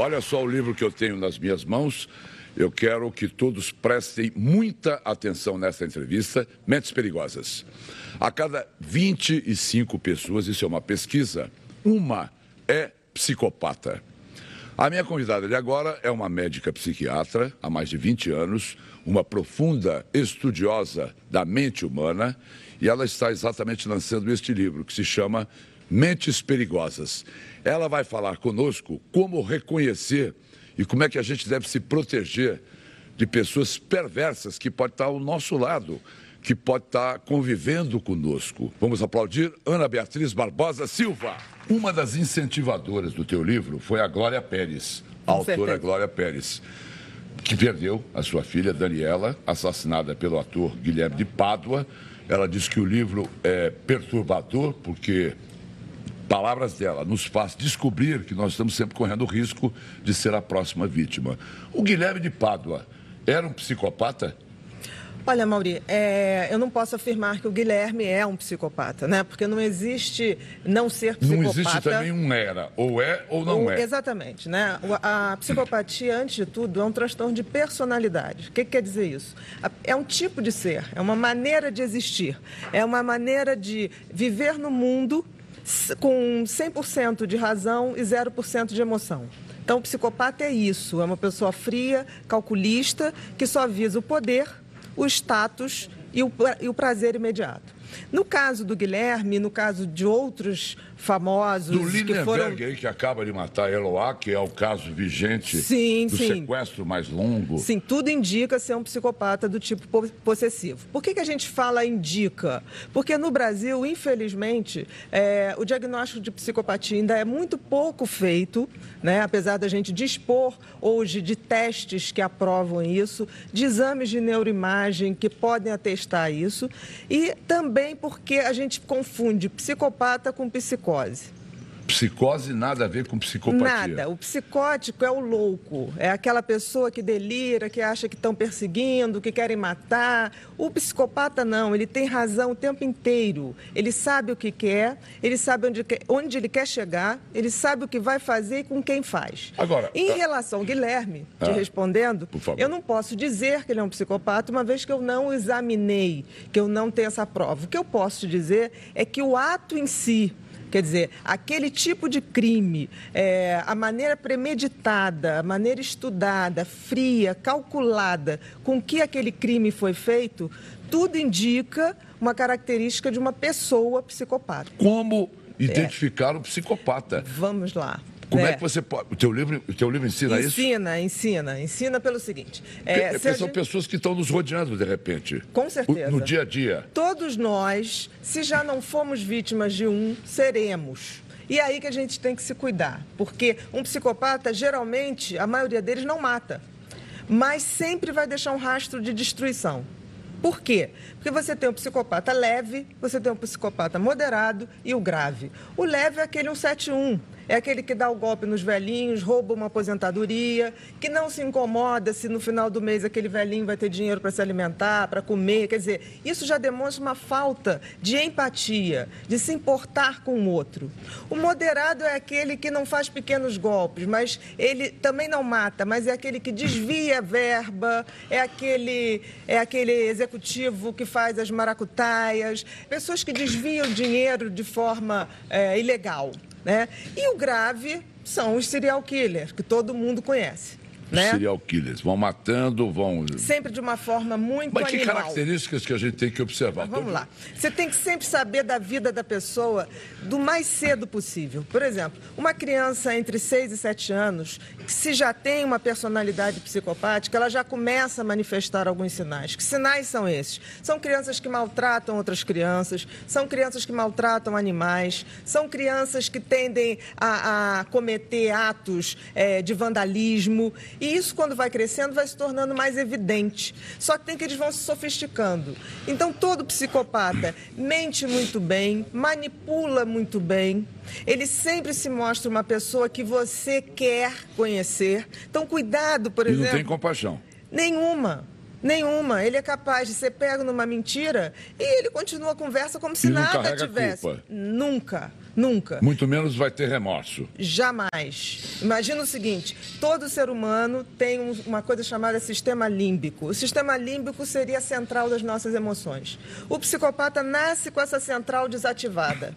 Olha só o livro que eu tenho nas minhas mãos. Eu quero que todos prestem muita atenção nessa entrevista. Mentes Perigosas. A cada 25 pessoas, isso é uma pesquisa, uma é psicopata. A minha convidada de agora é uma médica psiquiatra há mais de 20 anos, uma profunda estudiosa da mente humana, e ela está exatamente lançando este livro que se chama Mentes Perigosas. Ela vai falar conosco como reconhecer e como é que a gente deve se proteger de pessoas perversas que podem estar ao nosso lado, que podem estar convivendo conosco. Vamos aplaudir Ana Beatriz Barbosa Silva. Uma das incentivadoras do teu livro foi a Glória Pérez, a autora certeza. Glória Pérez, que perdeu a sua filha Daniela, assassinada pelo ator Guilherme de Pádua. Ela diz que o livro é perturbador porque palavras dela, nos faz descobrir que nós estamos sempre correndo o risco de ser a próxima vítima. O Guilherme de Pádua era um psicopata? Olha, Mauri, é, eu não posso afirmar que o Guilherme é um psicopata, né? Porque não existe não ser psicopata. Não existe também um era, ou é ou não ou, é. Exatamente, né? A psicopatia, antes de tudo, é um transtorno de personalidade. O que, que quer dizer isso? É um tipo de ser, é uma maneira de existir, é uma maneira de viver no mundo com 100% de razão e 0% de emoção. Então, o psicopata é isso, é uma pessoa fria, calculista, que só visa o poder, o status e o, prazer imediato. No caso do Guilherme, no caso de outros famosos do que foram... aí, que acaba de matar Eloá, que é o caso vigente sim, do sim. sequestro mais longo. Sim, tudo indica ser um psicopata do tipo possessivo. Por que, que a gente fala indica? Porque no Brasil, infelizmente, é, o diagnóstico de psicopatia ainda é muito pouco feito, né? apesar da gente dispor hoje de testes que aprovam isso, de exames de neuroimagem que podem atestar isso, e também porque a gente confunde psicopata com psicose. Psicose nada a ver com psicopatia. Nada. O psicótico é o louco. É aquela pessoa que delira, que acha que estão perseguindo, que querem matar. O psicopata não. Ele tem razão o tempo inteiro. Ele sabe o que quer, ele sabe onde, onde ele quer chegar, ele sabe o que vai fazer e com quem faz. Agora. Em relação ao Guilherme, te ah, respondendo, eu não posso dizer que ele é um psicopata, uma vez que eu não o examinei, que eu não tenho essa prova. O que eu posso te dizer é que o ato em si Quer dizer, aquele tipo de crime, é, a maneira premeditada, a maneira estudada, fria, calculada com que aquele crime foi feito, tudo indica uma característica de uma pessoa psicopata. Como identificar é. o psicopata? Vamos lá. Como é. é. que você pode. O teu livro, o teu livro ensina, ensina isso? Ensina, ensina. Ensina pelo seguinte. É, Porque são gente... pessoas que estão nos rodeando, de repente. Com certeza. no dia a dia. Todos nós, se já não fomos vítimas de um, seremos. E é aí que a gente tem que se cuidar. Porque um psicopata, geralmente, a maioria deles não mata. Mas sempre vai deixar um rastro de destruição. Por quê? Porque você tem um psicopata leve, você tem um psicopata moderado e o grave. O leve é aquele 171 é aquele que dá o golpe nos velhinhos, rouba uma aposentadoria, que não se incomoda se no final do mês aquele velhinho vai ter dinheiro para se alimentar, para comer. Quer dizer, isso já demonstra uma falta de empatia, de se importar com o outro. O moderado é aquele que não faz pequenos golpes, mas ele também não mata, mas é aquele que desvia verba, é aquele, é aquele executivo que faz as maracutaias, pessoas que desviam dinheiro de forma é, ilegal. Né? E o grave são os serial killers, que todo mundo conhece. Né? Serial killers, vão matando, vão. Sempre de uma forma muito Mas que animal. características que a gente tem que observar? Mas vamos lá. Você tem que sempre saber da vida da pessoa do mais cedo possível. Por exemplo, uma criança entre 6 e 7 anos, se já tem uma personalidade psicopática, ela já começa a manifestar alguns sinais. Que sinais são esses? São crianças que maltratam outras crianças, são crianças que maltratam animais, são crianças que tendem a, a cometer atos é, de vandalismo. E isso, quando vai crescendo, vai se tornando mais evidente. Só que tem que eles vão se sofisticando. Então, todo psicopata mente muito bem, manipula muito bem. Ele sempre se mostra uma pessoa que você quer conhecer. Então, cuidado, por exemplo. E não tem compaixão. Nenhuma. Nenhuma. Ele é capaz de ser pego numa mentira e ele continua a conversa como se nada tivesse. Culpa. Nunca. Nunca. Muito menos vai ter remorso. Jamais. Imagina o seguinte: todo ser humano tem uma coisa chamada sistema límbico. O sistema límbico seria a central das nossas emoções. O psicopata nasce com essa central desativada.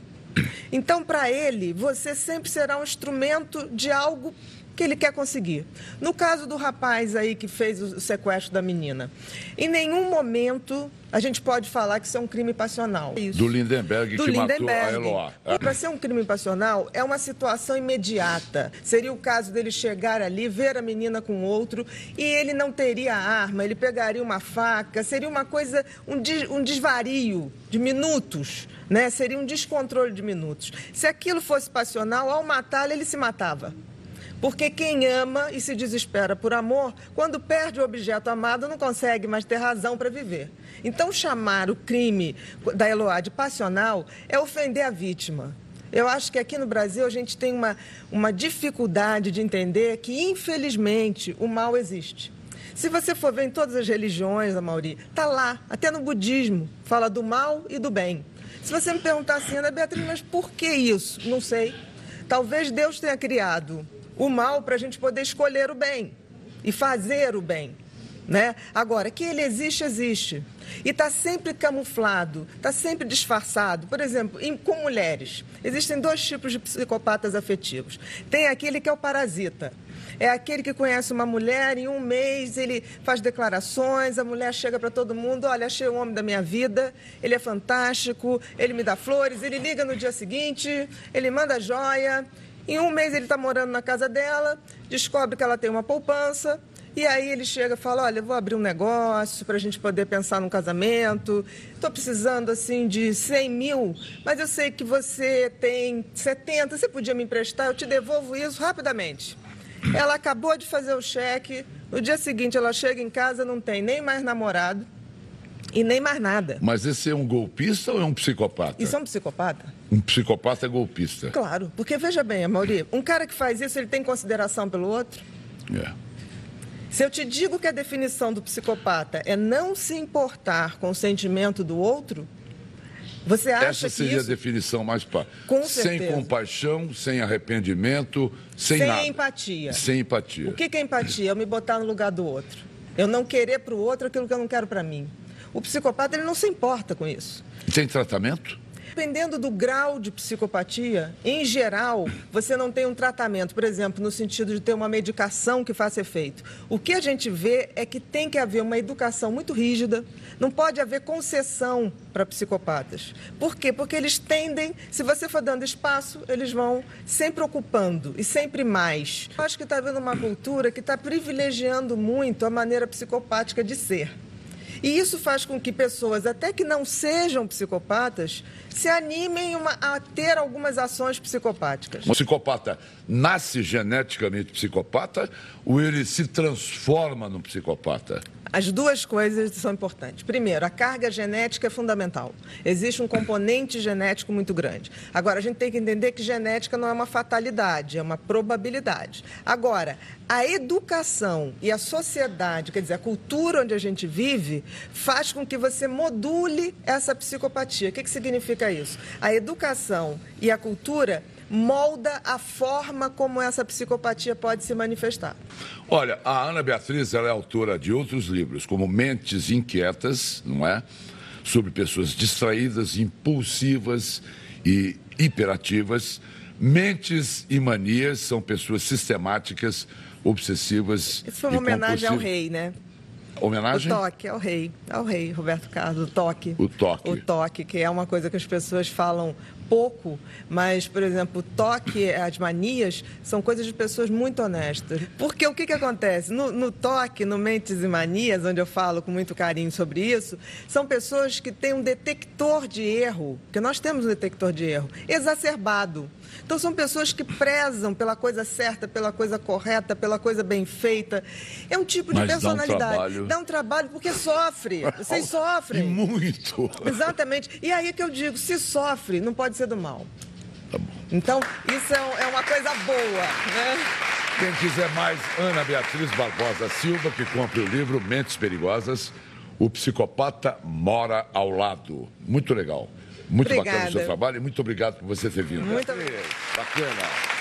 Então, para ele, você sempre será um instrumento de algo que ele quer conseguir. No caso do rapaz aí que fez o sequestro da menina, em nenhum momento a gente pode falar que isso é um crime passional. Isso. Do Lindenberg do que Lindenberg. matou a Eloá. Para ser um crime passional, é uma situação imediata. Seria o caso dele chegar ali, ver a menina com outro, e ele não teria arma, ele pegaria uma faca, seria uma coisa, um, des, um desvario de minutos, né? Seria um descontrole de minutos. Se aquilo fosse passional, ao matá-lo, ele se matava. Porque quem ama e se desespera por amor, quando perde o objeto amado, não consegue mais ter razão para viver. Então, chamar o crime da Eloá de passional é ofender a vítima. Eu acho que aqui no Brasil a gente tem uma, uma dificuldade de entender que, infelizmente, o mal existe. Se você for ver em todas as religiões, Mauri, está lá, até no budismo, fala do mal e do bem. Se você me perguntar assim, Ana Beatriz, mas por que isso? Não sei. Talvez Deus tenha criado o mal para a gente poder escolher o bem e fazer o bem. Né? Agora, que ele existe, existe. E está sempre camuflado, está sempre disfarçado. Por exemplo, em, com mulheres, existem dois tipos de psicopatas afetivos. Tem aquele que é o parasita. É aquele que conhece uma mulher, em um mês ele faz declarações, a mulher chega para todo mundo, olha, achei o homem da minha vida, ele é fantástico, ele me dá flores, ele liga no dia seguinte, ele manda joia, em um mês ele está morando na casa dela, descobre que ela tem uma poupança, e aí ele chega e fala: Olha, vou abrir um negócio para a gente poder pensar num casamento. Estou precisando assim de 100 mil, mas eu sei que você tem 70, você podia me emprestar, eu te devolvo isso rapidamente. Ela acabou de fazer o cheque, no dia seguinte ela chega em casa, não tem nem mais namorado e nem mais nada. Mas esse é um golpista ou é um psicopata? Isso é um psicopata? Um psicopata é golpista. Claro, porque veja bem, Mauri, um cara que faz isso, ele tem consideração pelo outro? É. Se eu te digo que a definição do psicopata é não se importar com o sentimento do outro, você acha Essa seria isso... a definição mais pá. Com sem certeza. compaixão, sem arrependimento, sem, sem nada. empatia. Sem empatia. O que é empatia? Eu me botar no lugar do outro. Eu não querer para o outro aquilo que eu não quero para mim. O psicopata ele não se importa com isso. Tem tratamento? Dependendo do grau de psicopatia, em geral, você não tem um tratamento, por exemplo, no sentido de ter uma medicação que faça efeito. O que a gente vê é que tem que haver uma educação muito rígida, não pode haver concessão para psicopatas. Por quê? Porque eles tendem, se você for dando espaço, eles vão sempre ocupando e sempre mais. Eu acho que está havendo uma cultura que está privilegiando muito a maneira psicopática de ser. E isso faz com que pessoas, até que não sejam psicopatas, se animem uma, a ter algumas ações psicopáticas. Um psicopata nasce geneticamente psicopata ou ele se transforma num psicopata? As duas coisas são importantes. Primeiro, a carga genética é fundamental. Existe um componente genético muito grande. Agora, a gente tem que entender que genética não é uma fatalidade, é uma probabilidade. Agora, a educação e a sociedade, quer dizer, a cultura onde a gente vive, faz com que você module essa psicopatia. O que, que significa isso? A educação e a cultura molda a forma como essa psicopatia pode se manifestar. Olha, a Ana Beatriz ela é autora de outros livros, como Mentes Inquietas, não é? Sobre pessoas distraídas, impulsivas e hiperativas. Mentes e manias são pessoas sistemáticas, obsessivas. Isso foi uma homenagem ao rei, né? Homenagem? O toque ao rei, ao rei Roberto Carlos, o toque. O toque. O toque, que é uma coisa que as pessoas falam pouco, mas, por exemplo, o toque, as manias, são coisas de pessoas muito honestas. Porque o que, que acontece? No, no toque, no Mentes e Manias, onde eu falo com muito carinho sobre isso, são pessoas que têm um detector de erro, porque nós temos um detector de erro, exacerbado. Então, são pessoas que prezam pela coisa certa, pela coisa correta, pela coisa bem feita. É um tipo de Mas personalidade. Dá um trabalho, dá um trabalho porque sofre. Vocês sofrem. E muito. Exatamente. E aí é que eu digo, se sofre, não pode ser do mal. Tá bom. Então, isso é, é uma coisa boa, né? Quem quiser mais, Ana Beatriz Barbosa Silva, que compre o livro Mentes Perigosas, O Psicopata Mora ao Lado. Muito legal. Muito Obrigada. bacana o seu trabalho e muito obrigado por você ter vindo. Muito obrigada. Bacana.